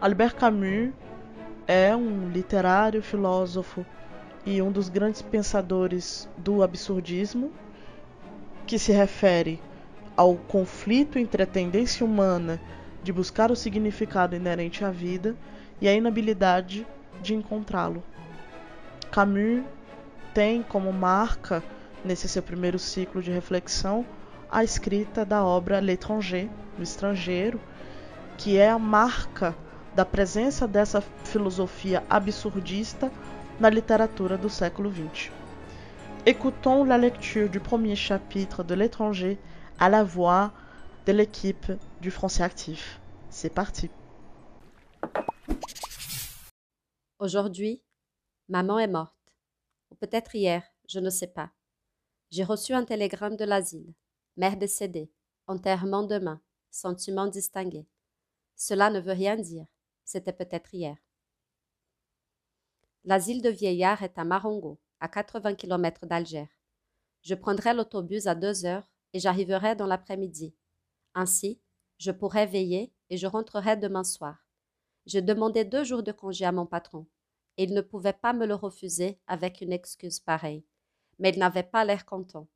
Albert Camus é um literário, filósofo e um dos grandes pensadores do absurdismo, que se refere ao conflito entre a tendência humana de buscar o significado inerente à vida e a inabilidade de encontrá-lo. Camus tem como marca, nesse seu primeiro ciclo de reflexão, a escrita da obra L'étranger, o estrangeiro, que é a marca da presença dessa filosofia absurdista na littérature du século XX. Écoutons la lecture du premier chapitre de L'étranger à la voix de l'équipe du Français actif. C'est parti. Aujourd'hui, maman est morte. Ou peut-être hier, je ne sais pas. J'ai reçu un télégramme de l'asile. Mère décédée. Enterrement demain. Sentiment distingué. Cela ne veut rien dire. C'était peut-être hier. L'asile de vieillards est à Marongo, à 80 km d'Alger. Je prendrai l'autobus à deux heures et j'arriverai dans l'après-midi. Ainsi, je pourrai veiller et je rentrerai demain soir. Je demandais deux jours de congé à mon patron, et il ne pouvait pas me le refuser avec une excuse pareille. Mais il n'avait pas l'air content.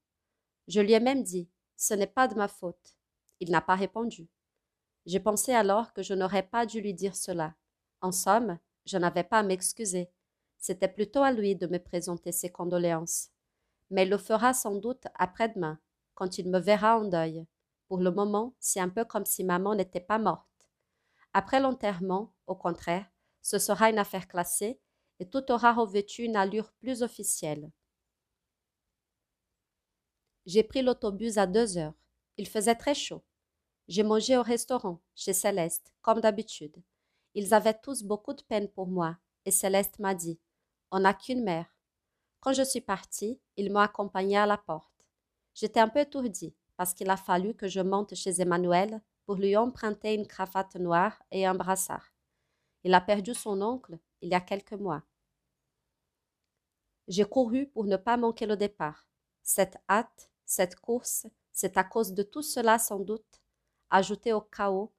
Je lui ai même dit Ce n'est pas de ma faute. Il n'a pas répondu. J'ai pensé alors que je n'aurais pas dû lui dire cela. En somme, je n'avais pas à m'excuser. C'était plutôt à lui de me présenter ses condoléances. Mais il le fera sans doute après-demain, quand il me verra en deuil. Pour le moment, c'est un peu comme si maman n'était pas morte. Après l'enterrement, au contraire, ce sera une affaire classée et tout aura revêtu une allure plus officielle. J'ai pris l'autobus à deux heures. Il faisait très chaud. J'ai mangé au restaurant, chez Céleste, comme d'habitude. Ils avaient tous beaucoup de peine pour moi, et Céleste m'a dit On n'a qu'une mère. Quand je suis partie, ils m'ont accompagnée à la porte. J'étais un peu étourdie, parce qu'il a fallu que je monte chez Emmanuel pour lui emprunter une cravate noire et un brassard. Il a perdu son oncle il y a quelques mois. J'ai couru pour ne pas manquer le départ. Cette hâte, cette course, c'est à cause de tout cela sans doute, ajouté au chaos,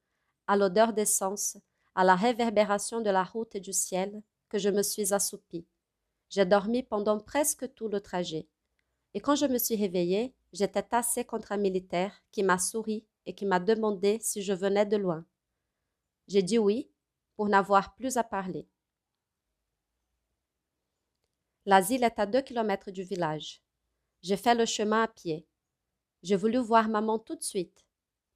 à l'odeur d'essence, à la réverbération de la route et du ciel, que je me suis assoupie. J'ai dormi pendant presque tout le trajet. Et quand je me suis réveillée, j'étais tassée contre un militaire qui m'a souri et qui m'a demandé si je venais de loin. J'ai dit oui, pour n'avoir plus à parler. L'asile est à deux kilomètres du village. J'ai fait le chemin à pied. J'ai voulu voir maman tout de suite,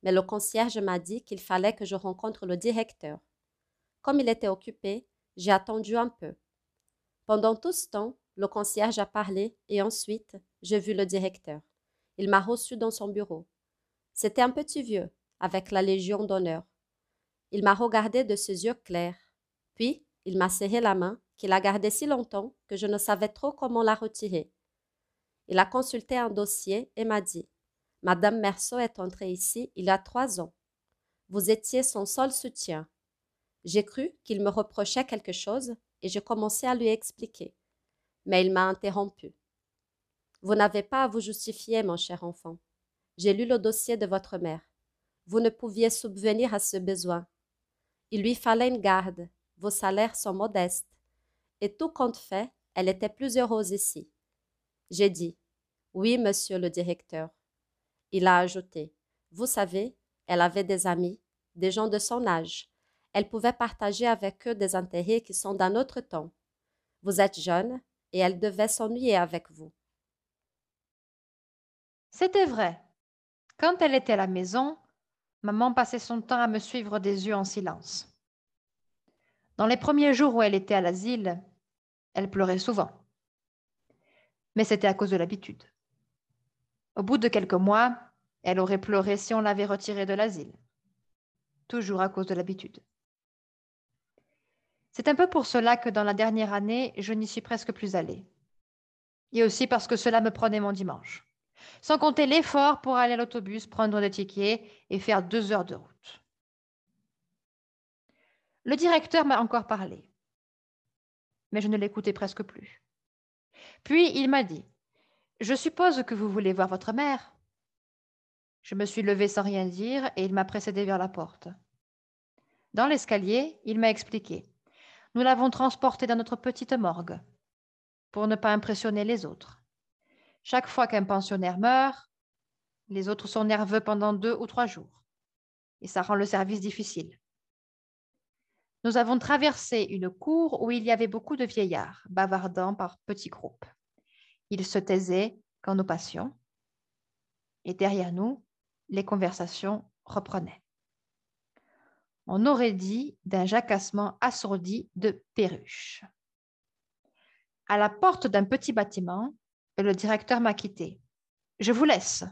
mais le concierge m'a dit qu'il fallait que je rencontre le directeur. Comme il était occupé, j'ai attendu un peu. Pendant tout ce temps, le concierge a parlé et ensuite, j'ai vu le directeur. Il m'a reçu dans son bureau. C'était un petit vieux, avec la Légion d'honneur. Il m'a regardé de ses yeux clairs. Puis, il m'a serré la main, qu'il a gardée si longtemps que je ne savais trop comment la retirer. Il a consulté un dossier et m'a dit Madame Merceau est entrée ici il y a trois ans. Vous étiez son seul soutien. J'ai cru qu'il me reprochait quelque chose et j'ai commencé à lui expliquer. Mais il m'a interrompu. Vous n'avez pas à vous justifier, mon cher enfant. J'ai lu le dossier de votre mère. Vous ne pouviez subvenir à ce besoin. Il lui fallait une garde. Vos salaires sont modestes. Et tout compte fait, elle était plus heureuse ici. J'ai dit Oui, monsieur le directeur. Il a ajouté Vous savez, elle avait des amis, des gens de son âge. Elle pouvait partager avec eux des intérêts qui sont d'un autre temps. Vous êtes jeune et elle devait s'ennuyer avec vous. C'était vrai. Quand elle était à la maison, maman passait son temps à me suivre des yeux en silence. Dans les premiers jours où elle était à l'asile, elle pleurait souvent. Mais c'était à cause de l'habitude. Au bout de quelques mois, elle aurait pleuré si on l'avait retirée de l'asile. Toujours à cause de l'habitude. C'est un peu pour cela que dans la dernière année, je n'y suis presque plus allée. Et aussi parce que cela me prenait mon dimanche sans compter l'effort pour aller à l'autobus, prendre le ticket et faire deux heures de route. Le directeur m'a encore parlé, mais je ne l'écoutais presque plus. Puis il m'a dit Je suppose que vous voulez voir votre mère. Je me suis levée sans rien dire et il m'a précédé vers la porte. Dans l'escalier, il m'a expliqué. Nous l'avons transporté dans notre petite morgue pour ne pas impressionner les autres. Chaque fois qu'un pensionnaire meurt, les autres sont nerveux pendant deux ou trois jours. Et ça rend le service difficile. Nous avons traversé une cour où il y avait beaucoup de vieillards, bavardant par petits groupes. Ils se taisaient quand nous passions, et derrière nous, les conversations reprenaient. On aurait dit d'un jacassement assourdi de perruches. À la porte d'un petit bâtiment, le directeur m'a quitté. Je vous laisse,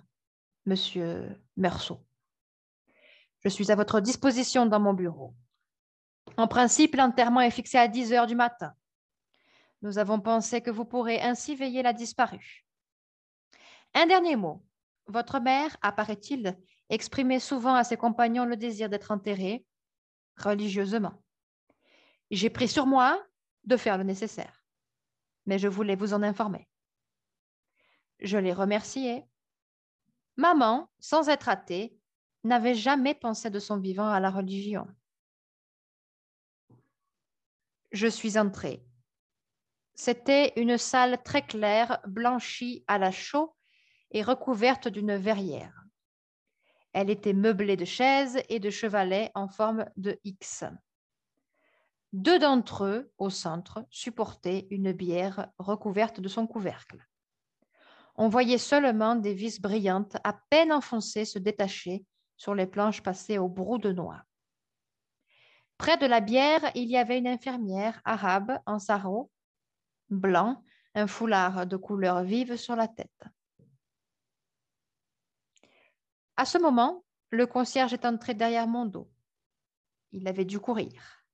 monsieur Meursault. Je suis à votre disposition dans mon bureau. En principe, l'enterrement est fixé à 10 heures du matin. Nous avons pensé que vous pourrez ainsi veiller la disparue. Un dernier mot. Votre mère, apparaît-il, exprimait souvent à ses compagnons le désir d'être enterrée religieusement. J'ai pris sur moi de faire le nécessaire, mais je voulais vous en informer. Je l'ai remercié. Maman, sans être athée, n'avait jamais pensé de son vivant à la religion. Je suis entrée. C'était une salle très claire, blanchie à la chaux et recouverte d'une verrière. Elle était meublée de chaises et de chevalets en forme de X. Deux d'entre eux, au centre, supportaient une bière recouverte de son couvercle. On voyait seulement des vis brillantes à peine enfoncées se détacher sur les planches passées au brou de noix. Près de la bière, il y avait une infirmière arabe en sarrau blanc, un foulard de couleur vive sur la tête. À ce moment, le concierge est entré derrière mon dos. Il avait dû courir.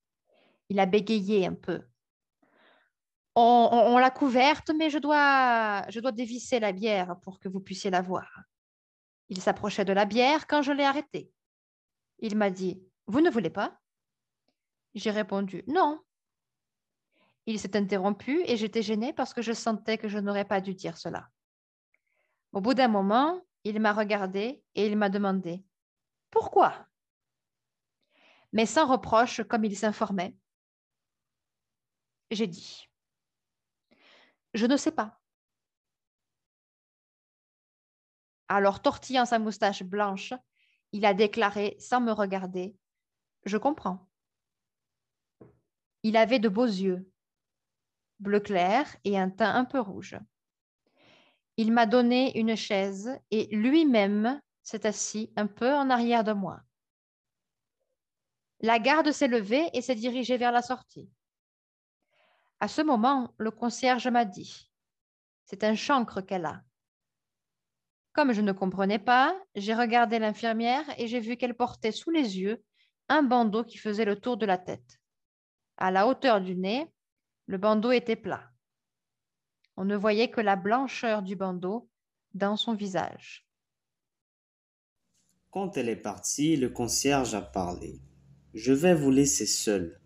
Il a bégayé un peu. On, l'a couverte, mais je dois, je dois dévisser la bière pour que vous puissiez la voir. Il s'approchait de la bière quand je l'ai arrêté. Il m'a dit Vous ne voulez pas? J'ai répondu Non. Il s'est interrompu et j'étais gênée parce que je sentais que je n'aurais pas dû dire cela. Au bout d'un moment, il m'a regardé et il m'a demandé Pourquoi? Mais sans reproche, comme il s'informait, j'ai dit Je ne sais pas. Alors, tortillant sa moustache blanche, il a déclaré sans me regarder Je comprends. Il avait de beaux yeux, bleu clair et un teint un peu rouge. Il m'a donné une chaise et lui-même s'est assis un peu en arrière de moi. La garde s'est levée et s'est dirigée vers la sortie. À ce moment, le concierge m'a dit C'est un chancre qu'elle a. Comme je ne comprenais pas, j'ai regardé l'infirmière et j'ai vu qu'elle portait sous les yeux un bandeau qui faisait le tour de la tête. À la hauteur du nez, le bandeau était plat. On ne voyait que la blancheur du bandeau dans son visage. Quand elle est partie, le concierge a parlé. Je vais vous laisser seul.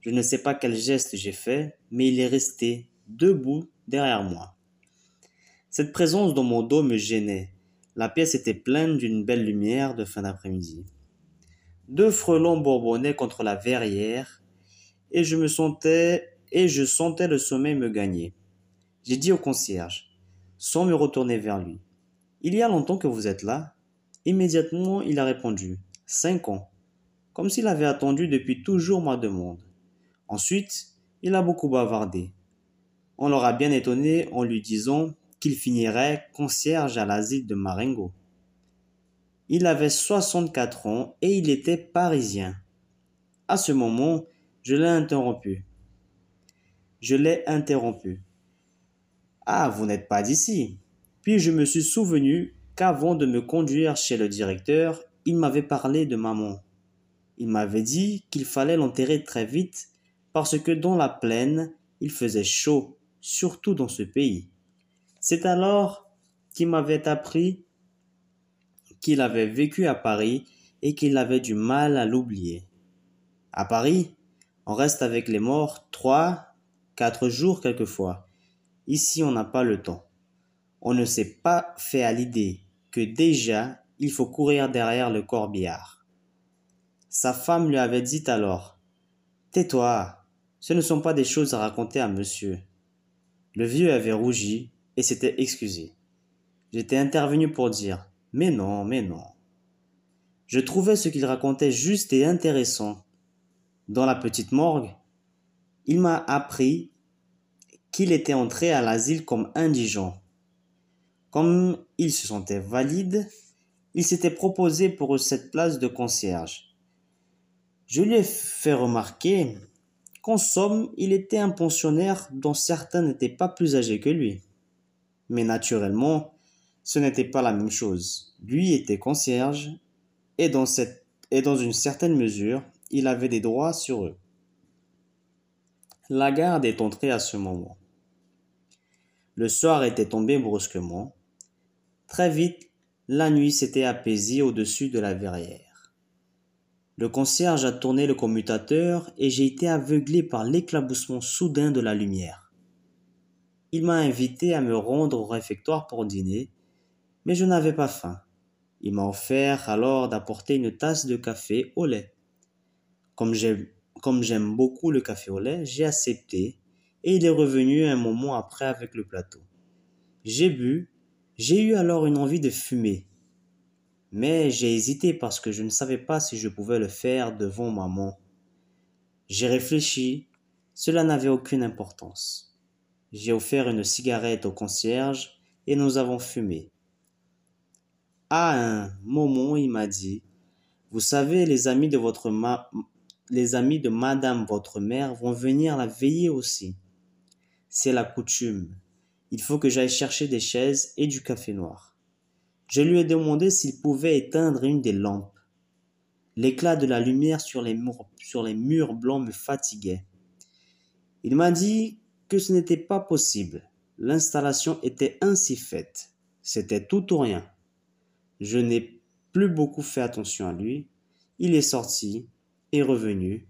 Je ne sais pas quel geste j'ai fait, mais il est resté debout derrière moi. Cette présence dans mon dos me gênait. La pièce était pleine d'une belle lumière de fin d'après-midi. Deux frelons bourbonnaient contre la verrière et je me sentais et je sentais le sommeil me gagner. J'ai dit au concierge, sans me retourner vers lui, Il y a longtemps que vous êtes là? Immédiatement, il a répondu, Cinq ans, comme s'il avait attendu depuis toujours ma demande. Ensuite, il a beaucoup bavardé. On l'aura bien étonné en lui disant qu'il finirait concierge à l'asile de Marengo. Il avait 64 ans et il était parisien. À ce moment, je l'ai interrompu. Je l'ai interrompu. Ah, vous n'êtes pas d'ici. Puis je me suis souvenu qu'avant de me conduire chez le directeur, il m'avait parlé de maman. Il m'avait dit qu'il fallait l'enterrer très vite parce que dans la plaine, il faisait chaud, surtout dans ce pays. C'est alors qu'il m'avait appris qu'il avait vécu à Paris et qu'il avait du mal à l'oublier. À Paris, on reste avec les morts trois, quatre jours quelquefois. Ici, on n'a pas le temps. On ne s'est pas fait à l'idée que déjà, il faut courir derrière le corbillard. Sa femme lui avait dit alors Tais-toi, ce ne sont pas des choses à raconter à monsieur. Le vieux avait rougi et s'était excusé. J'étais intervenu pour dire Mais non, mais non. Je trouvais ce qu'il racontait juste et intéressant. Dans la petite morgue, il m'a appris qu'il était entré à l'asile comme indigent. Comme il se sentait valide, il s'était proposé pour cette place de concierge. Je lui ai fait remarquer qu'en somme, il était un pensionnaire dont certains n'étaient pas plus âgés que lui. Mais naturellement, ce n'était pas la même chose. Lui était concierge et dans, cette, et dans une certaine mesure, il avait des droits sur eux. La garde est entrée à ce moment. Le soir était tombé brusquement. Très vite, la nuit s'était apaisée au-dessus de la verrière. Le concierge a tourné le commutateur et j'ai été aveuglé par l'éclaboussement soudain de la lumière. Il m'a invité à me rendre au réfectoire pour dîner, mais je n'avais pas faim. Il m'a offert alors d'apporter une tasse de café au lait. Comme j'aime beaucoup le café au lait, j'ai accepté et il est revenu un moment après avec le plateau. J'ai bu, j'ai eu alors une envie de fumer. Mais j'ai hésité parce que je ne savais pas si je pouvais le faire devant maman. J'ai réfléchi, cela n'avait aucune importance. J'ai offert une cigarette au concierge et nous avons fumé. À un moment, il m'a dit Vous savez, les amis de votre les amis de madame votre mère vont venir la veiller aussi. C'est la coutume. Il faut que j'aille chercher des chaises et du café noir. Je lui ai demandé s'il pouvait éteindre une des lampes. L'éclat de la lumière sur les, murs, blancs me fatiguait. Il m'a dit que ce n'était pas possible. L'installation était ainsi faite. C'était tout ou rien. Je n'ai plus beaucoup fait attention à lui. Il est sorti et revenu,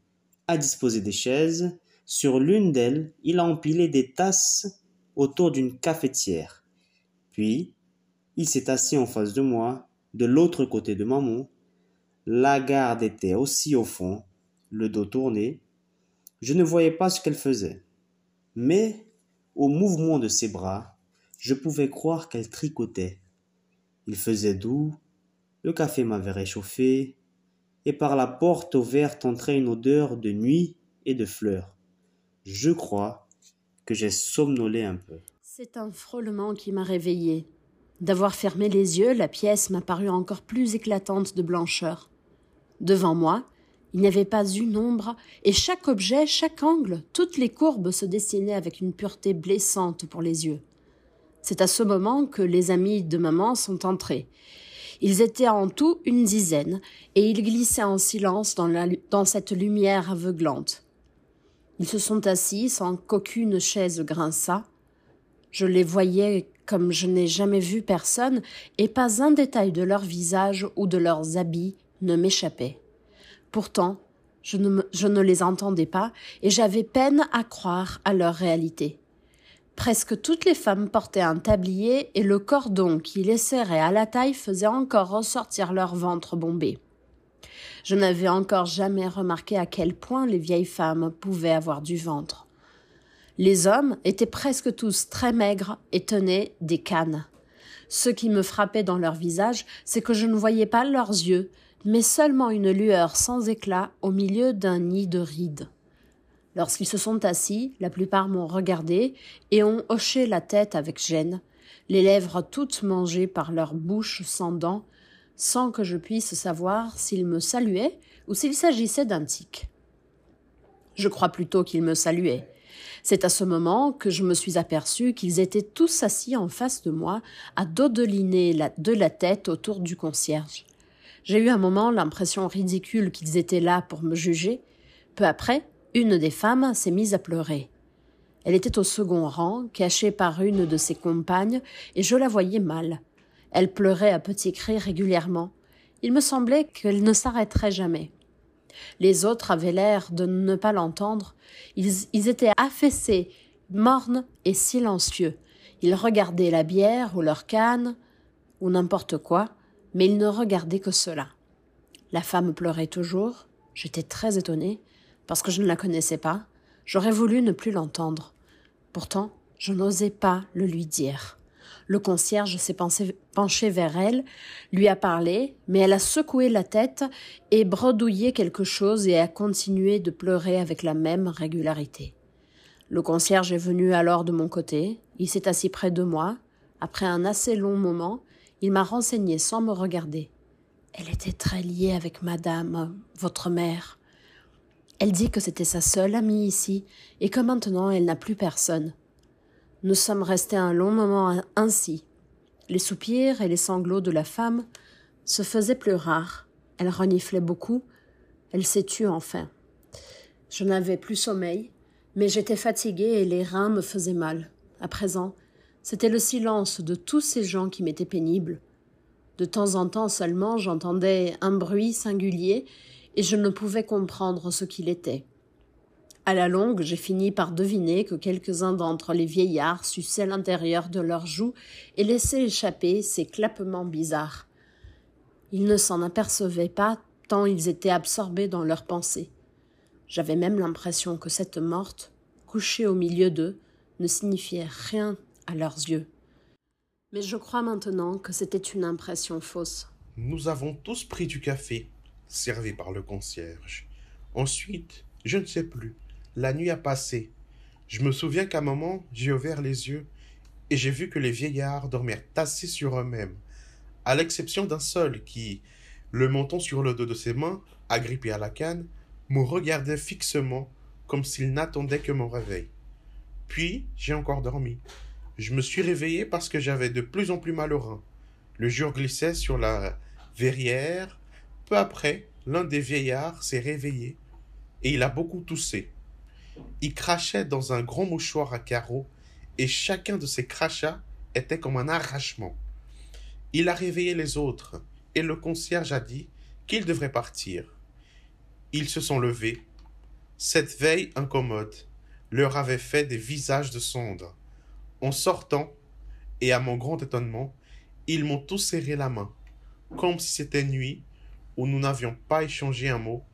a disposé des chaises. Sur l'une d'elles, il a empilé des tasses autour d'une cafetière. Puis, il s'est assis en face de moi, de l'autre côté de maman. La garde était aussi au fond, le dos tourné. Je ne voyais pas ce qu'elle faisait. Mais, au mouvement de ses bras, je pouvais croire qu'elle tricotait. Il faisait doux, le café m'avait réchauffé, et par la porte ouverte entrait une odeur de nuit et de fleurs. Je crois que j'ai somnolé un peu. C'est un frôlement qui m'a réveillé. D'avoir fermé les yeux, la pièce m'a paru encore plus éclatante de blancheur. Devant moi, il n'y avait pas une ombre, et chaque objet, chaque angle, toutes les courbes se dessinaient avec une pureté blessante pour les yeux. C'est à ce moment que les amis de maman sont entrés. Ils étaient en tout une dizaine, et ils glissaient en silence dans, cette lumière aveuglante. Ils se sont assis sans qu'aucune chaise grinçât. Je les voyais comme je n'ai jamais vu personne, et pas un détail de leur visage ou de leurs habits ne m'échappait. Pourtant, je ne les entendais pas, et j'avais peine à croire à leur réalité. Presque toutes les femmes portaient un tablier et le cordon qui les serrait à la taille faisait encore ressortir leur ventre bombé. Je n'avais encore jamais remarqué à quel point les vieilles femmes pouvaient avoir du ventre. Les hommes étaient presque tous très maigres et tenaient des cannes. Ce qui me frappait dans leur visage, c'est que je ne voyais pas leurs yeux, mais seulement une lueur sans éclat au milieu d'un nid de rides. Lorsqu'ils se sont assis, la plupart m'ont regardé et ont hoché la tête avec gêne, les lèvres toutes mangées par leur bouche sans dents, sans que je puisse savoir s'ils me saluaient ou s'il s'agissait d'un tic. Je crois plutôt qu'ils me saluaient. C'est à ce moment que je me suis aperçu qu'ils étaient tous assis en face de moi, à dodeliner de la tête autour du concierge. J'ai eu un moment l'impression ridicule qu'ils étaient là pour me juger. Peu après, une des femmes s'est mise à pleurer. Elle était au second rang, cachée par une de ses compagnes, et je la voyais mal. Elle pleurait à petits cris régulièrement. Il me semblait qu'elle ne s'arrêterait jamais. Les autres avaient l'air de ne pas l'entendre. Ils, étaient affaissés, mornes et silencieux. Ils regardaient la bière ou leur canne, ou n'importe quoi, mais ils ne regardaient que cela. La femme pleurait toujours, J'étais très étonnée, parce que je ne la connaissais pas. J'aurais voulu ne plus l'entendre. Pourtant, je n'osais pas le lui dire. Le concierge s'est penché vers elle, lui a parlé, mais elle a secoué la tête et bredouillé quelque chose et a continué de pleurer avec la même régularité. Le concierge est venu alors de mon côté, il s'est assis près de moi. Après un assez long moment, il m'a renseigné sans me regarder. Elle était très liée avec madame, votre mère. Elle dit que c'était sa seule amie ici, et que maintenant elle n'a plus personne. Nous sommes restés un long moment ainsi. Les soupirs et les sanglots de la femme se faisaient plus rares. Elle reniflait beaucoup. Elle s'est tue enfin. Je n'avais plus sommeil, mais j'étais fatiguée et les reins me faisaient mal. À présent, c'était le silence de tous ces gens qui m'était pénible. De temps en temps seulement j'entendais un bruit singulier et je ne pouvais comprendre ce qu'il était. À la longue, j'ai fini par deviner que quelques-uns d'entre les vieillards suçaient l'intérieur de leurs joues et laissaient échapper ces clappements bizarres. Ils ne s'en apercevaient pas tant ils étaient absorbés dans leurs pensées. J'avais même l'impression que cette morte, couchée au milieu d'eux, ne signifiait rien à leurs yeux. Mais je crois maintenant que c'était une impression fausse. Nous avons tous pris du café, servi par le concierge. Ensuite, je ne sais plus. La nuit a passé. Je me souviens qu'à un moment, j'ai ouvert les yeux et j'ai vu que les vieillards dormirent assis sur eux-mêmes, à l'exception d'un seul qui, le menton sur le dos de ses mains, agrippé à la canne, me regardait fixement comme s'il n'attendait que mon réveil. Puis, j'ai encore dormi. Je me suis réveillé parce que j'avais de plus en plus mal au rein. Le jour glissait sur la verrière. Peu après, l'un des vieillards s'est réveillé et il a beaucoup toussé. Il crachait dans un grand mouchoir à carreaux, et chacun de ses crachats était comme un arrachement. Il a réveillé les autres, et le concierge a dit qu'ils devraient partir. Ils se sont levés. Cette veille incommode leur avait fait des visages de cendre. En sortant, et à mon grand étonnement, ils m'ont tous serré la main, comme si c'était nuit où nous n'avions pas échangé un mot,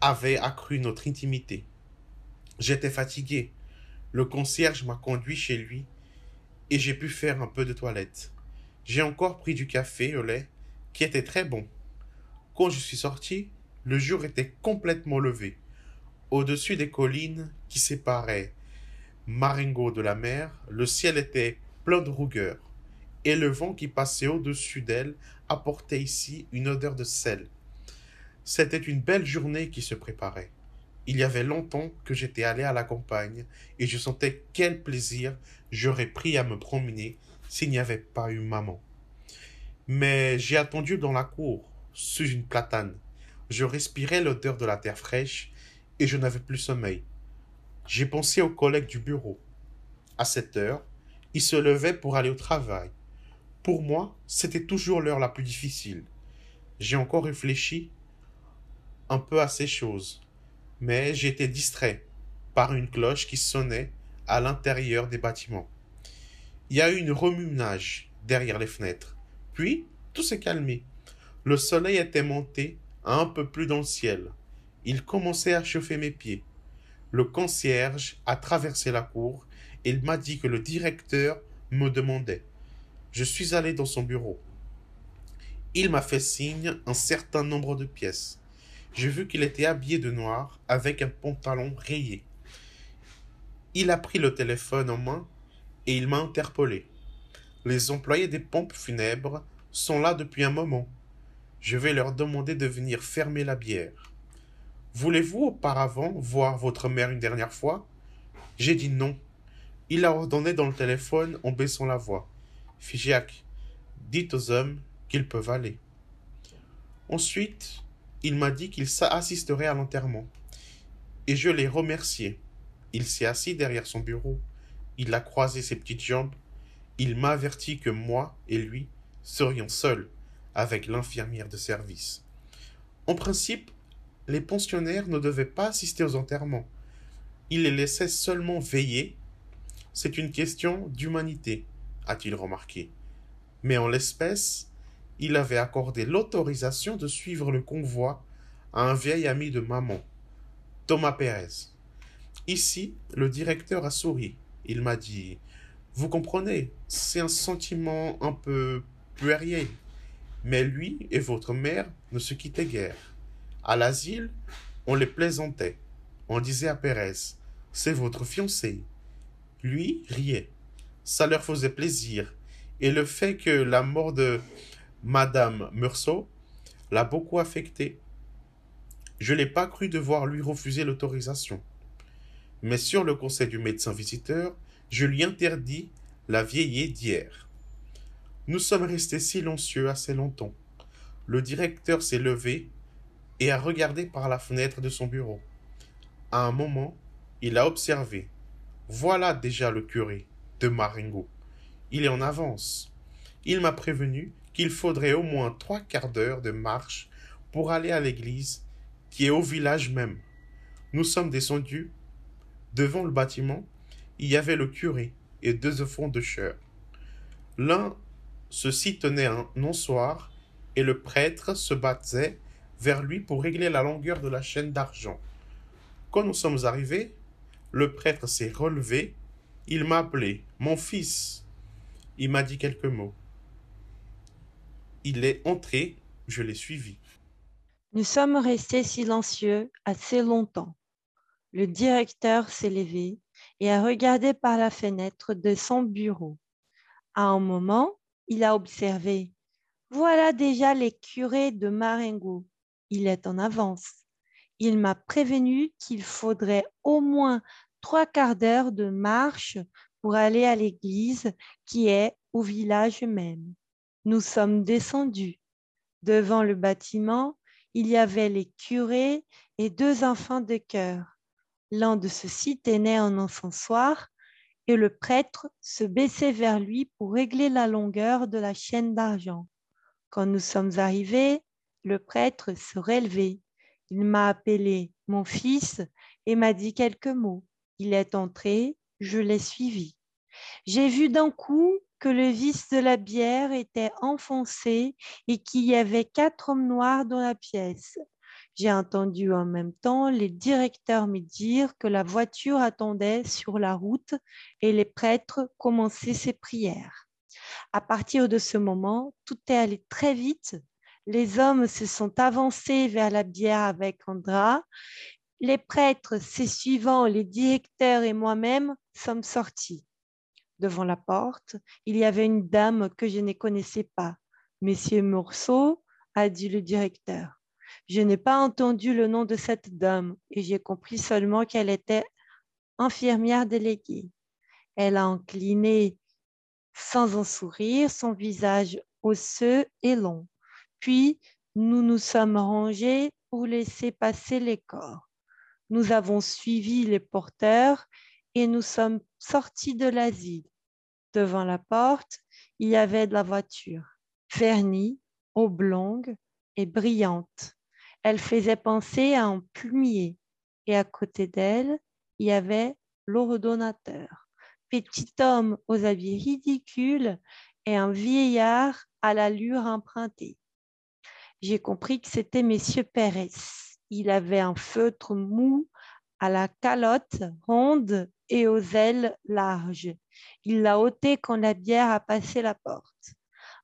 avait accru notre intimité. J'étais fatigué. Le concierge m'a conduit chez lui et j'ai pu faire un peu de toilette. J'ai encore pris du café au lait qui était très bon. Quand je suis sorti, le jour était complètement levé. Au-dessus des collines qui séparaient Marengo de la mer, le ciel était plein de rougueur, et le vent qui passait au-dessus d'elle apportait ici une odeur de sel. C'était une belle journée qui se préparait. Il y avait longtemps que j'étais allé à la campagne, et je sentais quel plaisir j'aurais pris à me promener s'il n'y avait pas eu maman. Mais j'ai attendu dans la cour, sous une platane. Je respirais l'odeur de la terre fraîche, et je n'avais plus sommeil. J'ai pensé aux collègues du bureau. À cette heure, ils se levaient pour aller au travail. Pour moi, c'était toujours l'heure la plus difficile. J'ai encore réfléchi un peu à ces choses mais j'étais distrait par une cloche qui sonnait à l'intérieur des bâtiments. Il y a eu une remue-ménage derrière les fenêtres. Puis, tout s'est calmé. Le soleil était monté un peu plus dans le ciel. Il commençait à chauffer mes pieds. Le concierge a traversé la cour et il m'a dit que le directeur me demandait. Je suis allé dans son bureau. Il m'a fait signe un certain nombre de pièces. J'ai vu qu'il était habillé de noir avec un pantalon rayé. Il a pris le téléphone en main et il m'a interpellé. Les employés des pompes funèbres sont là depuis un moment. Je vais leur demander de venir fermer la bière. Voulez-vous auparavant voir votre mère une dernière fois? J'ai dit non. Il a ordonné dans le téléphone en baissant la voix. Figeac, dites aux hommes qu'ils peuvent aller. Ensuite, il m'a dit qu'il assisterait à l'enterrement. Et je l'ai remercié. Il s'est assis derrière son bureau. Il a croisé ses petites jambes. Il m'a averti que moi et lui serions seuls avec l'infirmière de service. En principe, les pensionnaires ne devaient pas assister aux enterrements. Il les laissait seulement veiller. C'est une question d'humanité, a-t-il remarqué. Mais en l'espèce, il avait accordé l'autorisation de suivre le convoi à un vieil ami de maman, Thomas Pérez. Ici, le directeur a souri. Il m'a dit Vous comprenez, c'est un sentiment un peu puéril. Mais lui et votre mère ne se quittaient guère. À l'asile, on les plaisantait. On disait à Pérez C'est votre fiancé. Lui riait. Ça leur faisait plaisir. Et le fait que la mort de Madame Meursault l'a beaucoup affecté. Je n'ai pas cru devoir lui refuser l'autorisation mais sur le conseil du médecin visiteur, je lui interdis la vieillée d'hier. Nous sommes restés silencieux assez longtemps. Le directeur s'est levé et a regardé par la fenêtre de son bureau. À un moment, il a observé. Voilà déjà le curé de Marengo. Il est en avance. Il m'a prévenu qu'il faudrait au moins trois quarts d'heure de marche pour aller à l'église qui est au village même. Nous sommes descendus Devant le bâtiment, il y avait le curé et deux enfants de chœur. L'un, ceci tenait un nonsoir, et le prêtre se battait vers lui pour régler la longueur de la chaîne d'argent. Quand nous sommes arrivés, le prêtre s'est relevé, il m'a appelé mon fils. Il m'a dit quelques mots. Il est entré, je l'ai suivi. Nous sommes restés silencieux assez longtemps. Le directeur s'est levé et a regardé par la fenêtre de son bureau. À un moment, il a observé Voilà déjà les curés de Marengo. Il est en avance. Il m'a prévenu qu'il faudrait au moins trois quarts d'heure de marche pour aller à l'église qui est au village même. Nous sommes descendus. Devant le bâtiment, il y avait les curés et deux enfants de chœur. L'un de ceux-ci tenait un encensoir et le prêtre se baissait vers lui pour régler la longueur de la chaîne d'argent. Quand nous sommes arrivés, le prêtre se relevait. Il m'a appelé mon fils et m'a dit quelques mots. Il est entré, je l'ai suivi. J'ai vu d'un coup que le vis de la bière était enfoncé et qu'il y avait quatre hommes noirs dans la pièce. J'ai entendu en même temps les directeurs me dire que la voiture attendait sur la route et les prêtres commençaient ses prières. À partir de ce moment, tout est allé très vite. Les hommes se sont avancés vers la bière avec Andra. Les prêtres, ses suivants, les directeurs et moi-même sommes sortis. Devant la porte, il y avait une dame que je ne connaissais pas. Monsieur Morceau, a dit le directeur. Je n'ai pas entendu le nom de cette dame et j'ai compris seulement qu'elle était infirmière déléguée. Elle a incliné sans un sourire son visage osseux et long. Puis nous nous sommes rangés pour laisser passer les corps. Nous avons suivi les porteurs et nous sommes sortis de l'asile. Devant la porte, il y avait de la voiture, vernie, oblongue et brillante. Elle faisait penser à un plumier et à côté d'elle, il y avait l'ordonnateur, petit homme aux habits ridicules et un vieillard à l'allure empruntée. J'ai compris que c'était Monsieur Pérez. Il avait un feutre mou à la calotte ronde et aux ailes larges. Il l'a ôté quand la bière a passé la porte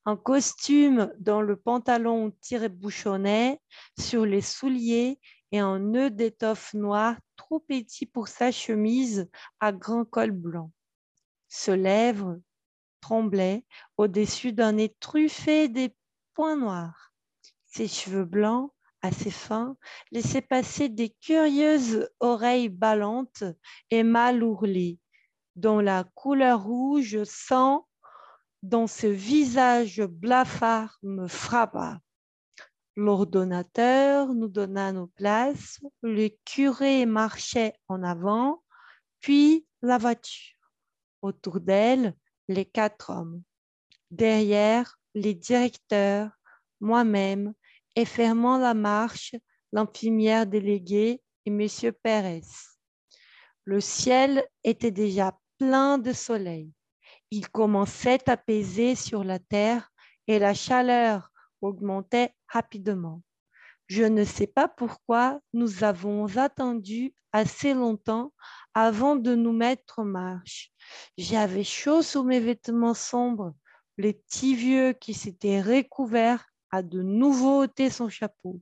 un costume dont le pantalon tiré bouchonné sur les souliers et un nœud d'étoffe noire trop petit pour sa chemise à grand col blanc. Ce lèvre tremblait au-dessus d'un nez truffé des points noirs. Ses cheveux blancs, assez fins, laissaient passer des curieuses oreilles ballantes et mal ourlées, dont la couleur rouge sang dont ce visage blafard me frappa. L'ordonnateur nous donna nos places, le curé marchait en avant, puis la voiture. Autour d'elle, les quatre hommes. Derrière, les directeurs, moi-même, et fermant la marche, l'infirmière déléguée et M. Pérez. Le ciel était déjà plein de soleil il commençait à peser sur la terre et la chaleur augmentait rapidement. Je ne sais pas pourquoi nous avons attendu assez longtemps avant de nous mettre en marche. J'avais chaud sous mes vêtements sombres. Le petit vieux qui s'était recouvert a de nouveau ôté son chapeau.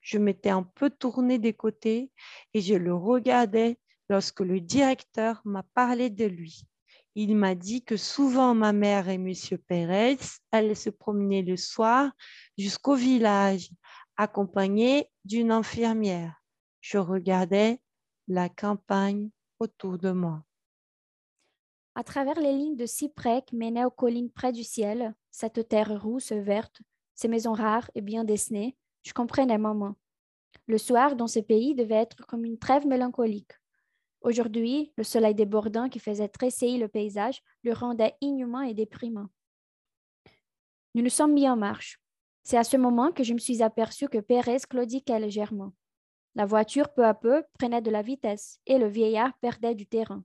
Je m'étais un peu tournée des côtés et je le regardais lorsque le directeur m'a parlé de lui. Il m'a dit que souvent ma mère et M. Pérez allaient se promener le soir jusqu'au village, accompagnés d'une infirmière. Je regardais la campagne autour de moi. À travers les lignes de cyprès qui menaient aux collines près du ciel, cette terre rousse verte, ces maisons rares et bien dessinées, je comprenais maman. Le soir, dans ce pays, devait être comme une trêve mélancolique. Aujourd'hui, le soleil débordant qui faisait tressaillir le paysage le rendait inhumain et déprimant. Nous nous sommes mis en marche. C'est à ce moment que je me suis aperçu que Pérez claudiquait légèrement. La voiture, peu à peu, prenait de la vitesse et le vieillard perdait du terrain.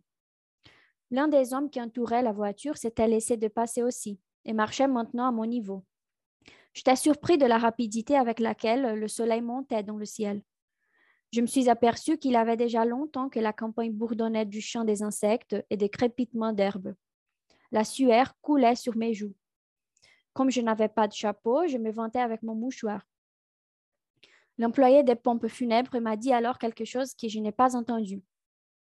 L'un des hommes qui entouraient la voiture s'était laissé de passer aussi et marchait maintenant à mon niveau. J'étais surpris de la rapidité avec laquelle le soleil montait dans le ciel. Je me suis aperçu qu'il avait déjà longtemps que la campagne bourdonnait du chant des insectes et des crépitements d'herbes. La sueur coulait sur mes joues. Comme je n'avais pas de chapeau, je me vantais avec mon mouchoir. L'employé des pompes funèbres m'a dit alors quelque chose que je n'ai pas entendu.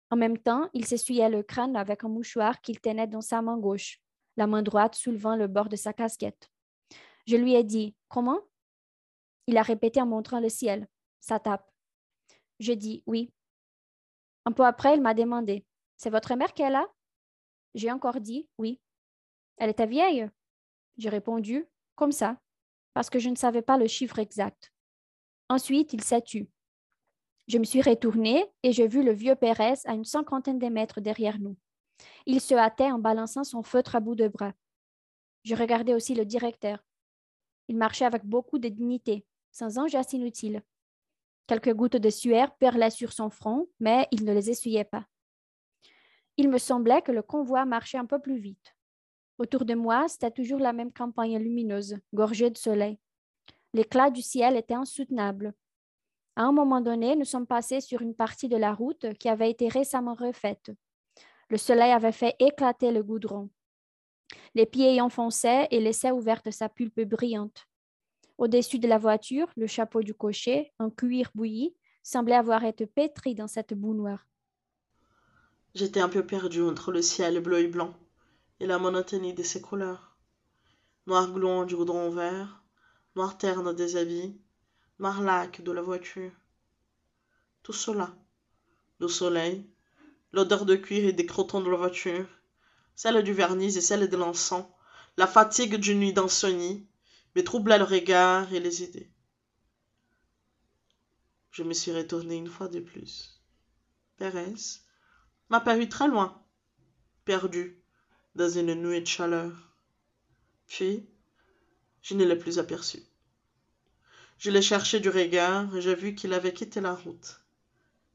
En même temps, il s'essuyait le crâne avec un mouchoir qu'il tenait dans sa main gauche, la main droite soulevant le bord de sa casquette. Je lui ai dit Comment? Il a répété en montrant le ciel. Ça tape. Je dis Oui. Un peu après, il m'a demandé C'est votre mère qui est là? J'ai encore dit Oui. Elle était vieille? J'ai répondu Comme ça, parce que je ne savais pas le chiffre exact. Ensuite, il s'est tu. Je me suis retournée et j'ai vu le vieux Pérez à une cinquantaine de mètres derrière nous. Il se hâtait en balançant son feutre à bout de bras. Je regardais aussi le directeur. Il marchait avec beaucoup de dignité, sans un geste inutile. Quelques gouttes de sueur perlaient sur son front, mais il ne les essuyait pas. Il me semblait que le convoi marchait un peu plus vite. Autour de moi, c'était toujours la même campagne lumineuse, gorgée de soleil. L'éclat du ciel était insoutenable. À un moment donné, nous sommes passés sur une partie de la route qui avait été récemment refaite. Le soleil avait fait éclater le goudron. Les pieds enfonçaient et laissaient ouverte sa pulpe brillante. Au-dessus de la voiture, le chapeau du cocher, en cuir bouilli, semblait avoir été pétri dans cette boue noire. J'étais un peu perdu entre le ciel bleu et blanc et la monotonie de ses couleurs. Noir gluant du goudron vert, noir terne des habits, noir lac de la voiture. Tout cela, le soleil, l'odeur de cuir et des crotons de la voiture, celle du vernis et celle de l'encens, la fatigue d'une nuit d'insomnie, me troublaient le regard et les idées. Je me suis retourné une fois de plus. Pérez m'a paru très loin, perdu dans une nuée de chaleur. Puis, je ne l'ai plus aperçu. Je l'ai cherché du regard et j'ai vu qu'il avait quitté la route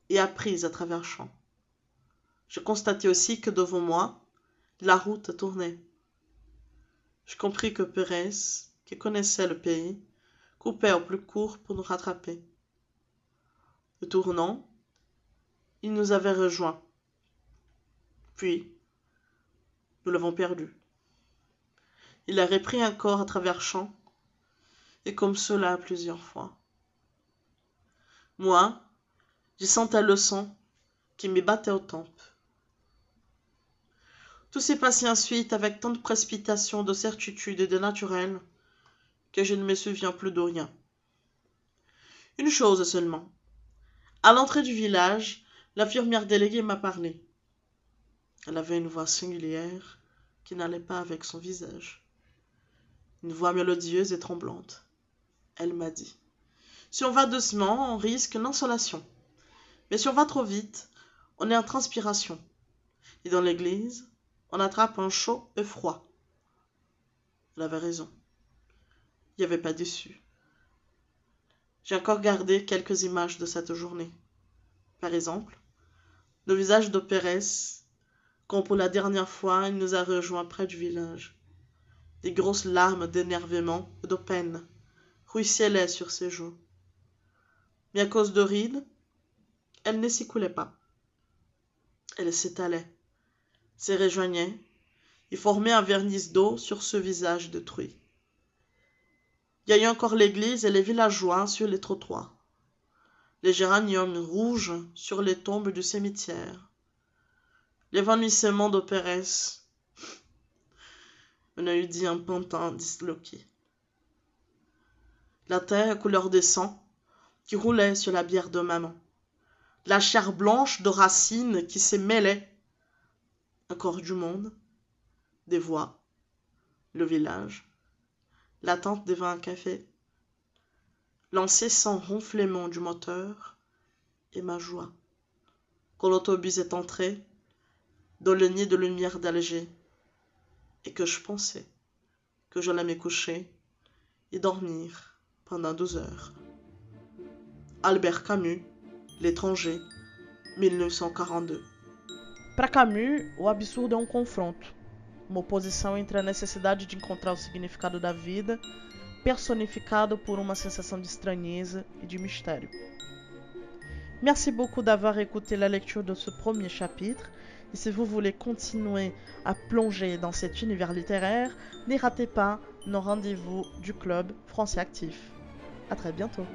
et appris à travers champs. Je constatai aussi que devant moi, la route tournait. Je compris que Pérez, qui connaissait le pays, coupait au plus court pour nous rattraper. Le tournant, il nous avait rejoints. Puis, nous l'avons perdu. Il a repris encore à travers champs et comme cela plusieurs fois. Moi, j'ai senti le sang qui me battait aux tempes. Tout s'est passé ensuite avec tant de précipitation, de certitude et de naturel que je ne me souviens plus de rien. Une chose seulement. À l'entrée du village, l'infirmière déléguée m'a parlé. Elle avait une voix singulière qui n'allait pas avec son visage. Une voix mélodieuse et tremblante elle m'a dit. Si on va doucement, on risque une insolation. Mais si on va trop vite, on est en transpiration. Et dans l'église, on attrape un chaud et froid. Elle avait raison. Il n'y avait pas d'issue. J'ai encore gardé quelques images de cette journée. Par exemple, le visage de Pérez, quand pour la dernière fois il nous a rejoints près du village. Des grosses larmes d'énervement et de peine ruisselaient sur ses joues. Mais à cause de rides, elle ne s'écoulait pas. Elle s'étalait, se rejoignait et formait un vernis d'eau sur ce visage détruit. Il y a eu encore l'église et les villageois sur les trottoirs, les géraniums rouges sur les tombes du cimetière, l'évanouissement de Pérez. On a eu dit un pantin disloqué. La terre couleur de sang qui roulait sur la bière de maman. La chair blanche de racines qui se mêlait. Encore du monde, des voix, le village, l'attente devant un café, l'incessant ronflement du moteur et ma joie. Quand l'autobus est entré dans le nid de lumière d'Alger et que je pensais que j'allais me coucher et dormir pendant douze heures. Albert Camus, L'étranger, 1942. Para Camus, o absurdo é um confronto, uma oposição entre a necessidade de encontrar o significado da vida, personnificado por uma sensação de estranheza et de mystère. Merci beaucoup d'avoir écouté la lecture de ce premier chapitre. Et si vous voulez continuer à plonger dans cet univers littéraire, ne ratez pas nos rendez-vous du club français actif. À très bientôt.